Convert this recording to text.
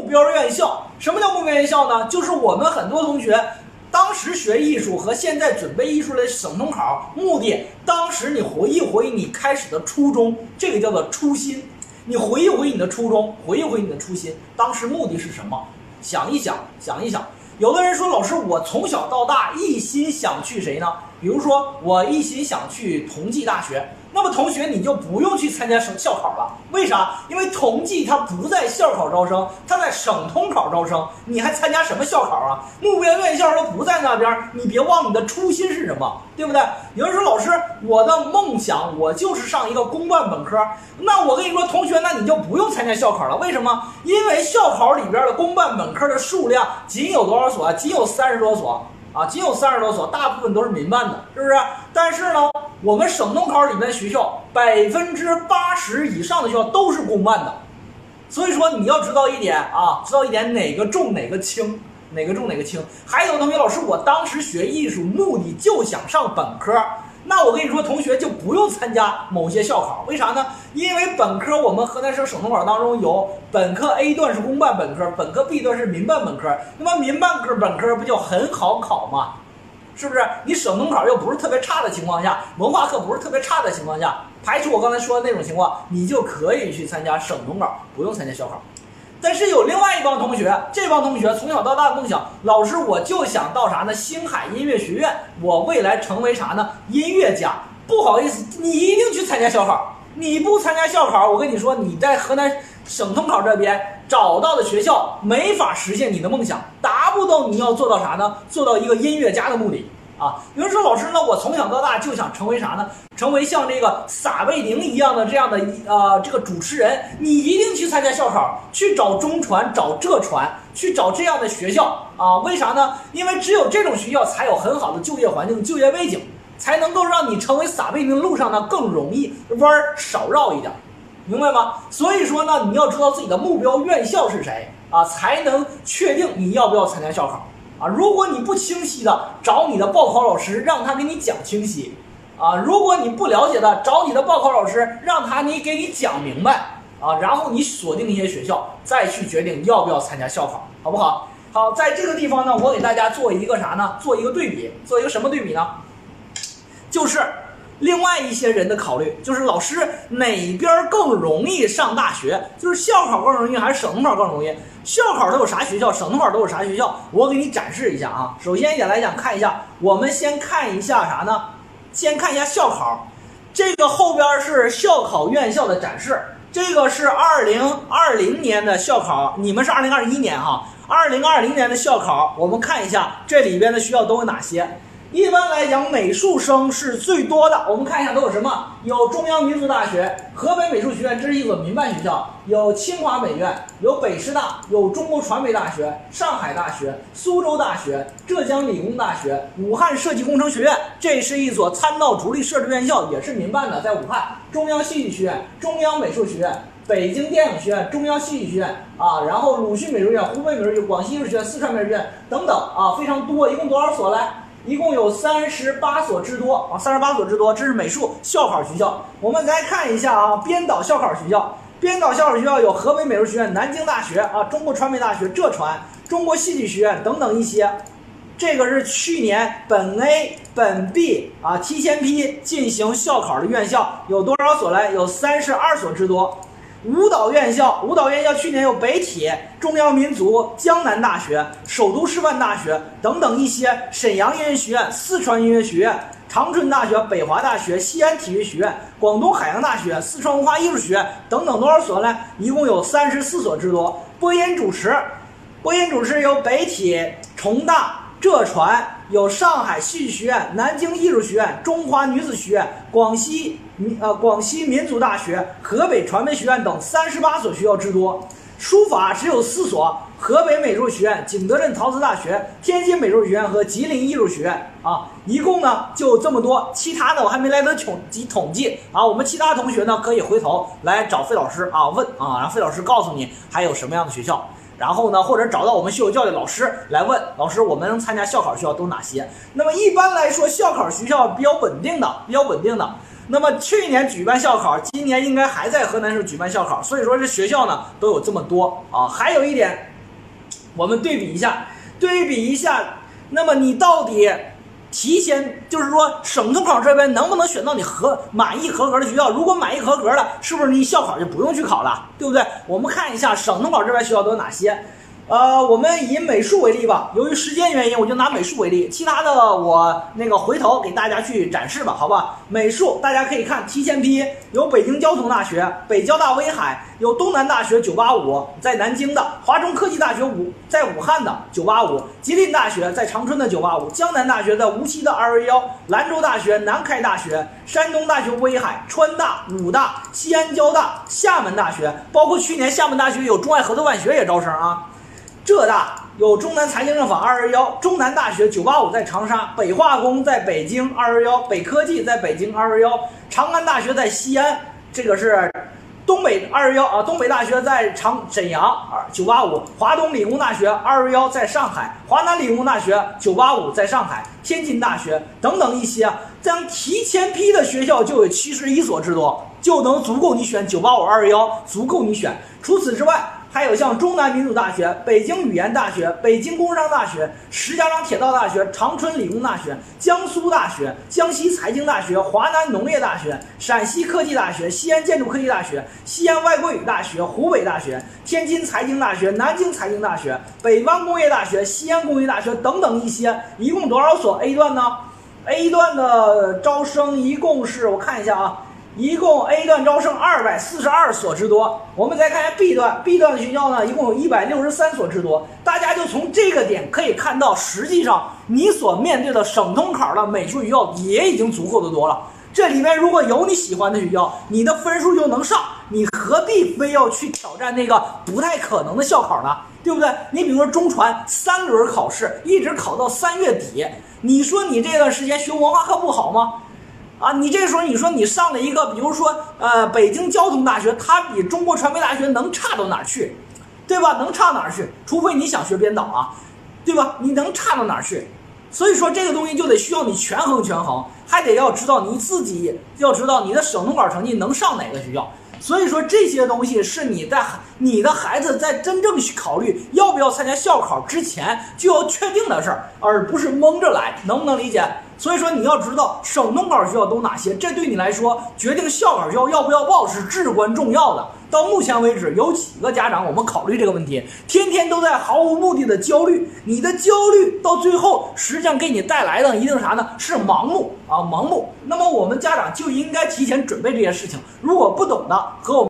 目标院校。什么叫目标院校呢？就是我们很多同学当时学艺术和现在准备艺术的省统考目的，当时你回忆回忆你开始的初衷，这个叫做初心。你回忆回忆你的初衷，回忆回忆你的初心，当时目的是什么？想一想，想一想。有的人说，老师，我从小到大一心想去谁呢？比如说，我一心想去同济大学。那么同学你就不用去参加省校考了，为啥？因为同济它不在校考招生，它在省通考招生，你还参加什么校考啊？目标院校都不在那边，你别忘你的初心是什么，对不对？有人说老师，我的梦想我就是上一个公办本科，那我跟你说，同学，那你就不用参加校考了，为什么？因为校考里边的公办本科的数量仅有多少所？仅有三十多所。啊，仅有三十多所，大部分都是民办的，是不是？但是呢，我们省统考里面的学校，百分之八十以上的学校都是公办的，所以说你要知道一点啊，知道一点哪个重哪个轻，哪个重哪个轻。还有同学，老师，我当时学艺术目的就想上本科。那我跟你说，同学就不用参加某些校考，为啥呢？因为本科我们河南省省统考当中有本科 A 段是公办本科，本科 B 段是民办本科。那么民办科本科不就很好考吗？是不是？你省统考又不是特别差的情况下，文化课不是特别差的情况下，排除我刚才说的那种情况，你就可以去参加省统考，不用参加校考。但是有另外一帮同学，这帮同学从小到大的梦想，老师我就想到啥呢？星海音乐学院，我未来成为啥呢？音乐家。不好意思，你一定去参加校考。你不参加校考，我跟你说，你在河南省统考这边找到的学校没法实现你的梦想，达不到你要做到啥呢？做到一个音乐家的目的。啊，有人说老师，那我从小到大就想成为啥呢？成为像这个撒贝宁一样的这样的呃这个主持人。你一定去参加校考，去找中传、找浙传，去找这样的学校啊？为啥呢？因为只有这种学校才有很好的就业环境、就业背景，才能够让你成为撒贝宁路上呢更容易，弯儿少绕一点，明白吗？所以说呢，你要知道自己的目标院校是谁啊，才能确定你要不要参加校考。啊，如果你不清晰的找你的报考老师，让他给你讲清晰，啊，如果你不了解的找你的报考老师，让他你给你讲明白，啊，然后你锁定一些学校，再去决定要不要参加校考，好不好？好，在这个地方呢，我给大家做一个啥呢？做一个对比，做一个什么对比呢？就是。另外一些人的考虑就是老师哪边更容易上大学？就是校考更容易还是省统考更容易？校考都有啥学校？省统考都有啥学校？我给你展示一下啊。首先一点来讲，看一下，我们先看一下啥呢？先看一下校考，这个后边是校考院校的展示。这个是二零二零年的校考，你们是二零二一年哈。二零二零年的校考，我们看一下这里边的学校都有哪些。一般来讲，美术生是最多的。我们看一下都有什么？有中央民族大学、河北美术学院，这是一所民办学校；有清华美院，有北师大，有中国传媒大学、上海大学、苏州大学、浙江理工大学、武汉设计工程学院，这是一所参照主力设置院校，也是民办的，在武汉。中央戏剧学院、中央美术学院、北京电影学院、中央戏剧学院啊，然后鲁迅美术院、湖北美术院、广西艺术学院、四川美术学院等等啊，非常多。一共多少所来？一共有三十八所之多啊，三十八所之多，这是美术校考学校。我们来看一下啊，编导校考学校，编导校考学校有河北美术学院、南京大学啊、中国传媒大学、浙传、中国戏剧学院等等一些。这个是去年本 A、本 B 啊提前批进行校考的院校有多少所来？有三十二所之多。舞蹈院校，舞蹈院校去年有北体、中央民族、江南大学、首都师范大学等等一些，沈阳音乐学院、四川音乐学院、长春大学、北华大学、西安体育学院、广东海洋大学、四川文化艺术学院等等多少所呢？一共有三十四所之多。播音主持，播音主持有北体、重大、浙传。有上海戏剧学院、南京艺术学院、中华女子学院、广西民呃广西民族大学、河北传媒学院等三十八所学校之多。书法只有四所：河北美术学院、景德镇陶瓷大学、天津美术学院和吉林艺术学院啊。一共呢就这么多，其他的我还没来得统计统计啊。我们其他同学呢可以回头来找费老师啊问啊，让费老师告诉你还有什么样的学校。然后呢，或者找到我们秀秀教育老师来问老师，我们参加校考学校都哪些？那么一般来说，校考学校比较稳定的，比较稳定的，那么去年举办校考，今年应该还在河南省举办校考，所以说这学校呢都有这么多啊。还有一点，我们对比一下，对比一下，那么你到底提前就是说省统考这边能不能选到你合满意合格的学校？如果满意合格了，是不是你校考就不用去考了，对不对？我们看一下省统考这边学校都有哪些。呃，我们以美术为例吧。由于时间原因，我就拿美术为例，其他的我那个回头给大家去展示吧，好吧？美术大家可以看提前批，有北京交通大学、北交大威海，有东南大学985在南京的，华中科技大学武在武汉的985，吉林大学在长春的985，江南大学在无锡的211，兰州大学、南开大学、山东大学威海、川大、武大、西安交大、厦门大学，包括去年厦门大学有中外合作办学也招生啊。浙大有中南财经政法二二幺，中南大学九八五在长沙，北化工在北京二二幺，北科技在北京二二幺，长安大学在西安，这个是东北二二幺啊，东北大学在长沈阳二九八五，华东理工大学二二幺在上海，华南理工大学九八五在上海，天津大学等等一些，这样提前批的学校就有七十一所之多，就能足够你选九八五二二幺，足够你选。除此之外。还有像中南民族大学、北京语言大学、北京工商大学、石家庄铁道大学、长春理工大学、江苏大学、江西财经大学、华南农业大学、陕西科技大学、西安建筑科技大学、西安外国语大学、湖北大学、天津财经大学、南京财经大学、北方工业大学、西安工业大学等等一些，一共多少所 A 段呢？A 段的招生一共是我看一下啊。一共 A 段招生二百四十二所之多，我们再看一下 B 段，B 段的学校呢，一共有一百六十三所之多。大家就从这个点可以看到，实际上你所面对的省通考的美术学校也已经足够的多了。这里面如果有你喜欢的学校，你的分数就能上，你何必非要去挑战那个不太可能的校考呢？对不对？你比如说中传三轮考试，一直考到三月底，你说你这段时间学文化课不好吗？啊，你这时候你说你上了一个，比如说呃北京交通大学，它比中国传媒大学能差到哪儿去，对吧？能差哪儿去？除非你想学编导啊，对吧？你能差到哪儿去？所以说这个东西就得需要你权衡权衡，还得要知道你自己要知道你的省统考成绩能上哪个学校。所以说这些东西是你在你的孩子在真正去考虑要不要参加校考之前就要确定的事儿，而不是蒙着来，能不能理解？所以说你要知道省中考学校都哪些，这对你来说决定校考学校要不要报是至关重要的。到目前为止，有几个家长我们考虑这个问题，天天都在毫无目的的焦虑，你的焦虑到最后实际上给你带来的一定啥呢？是盲目啊，盲目。那么我们家长就应该提前准备这些事情，如果不懂的和我。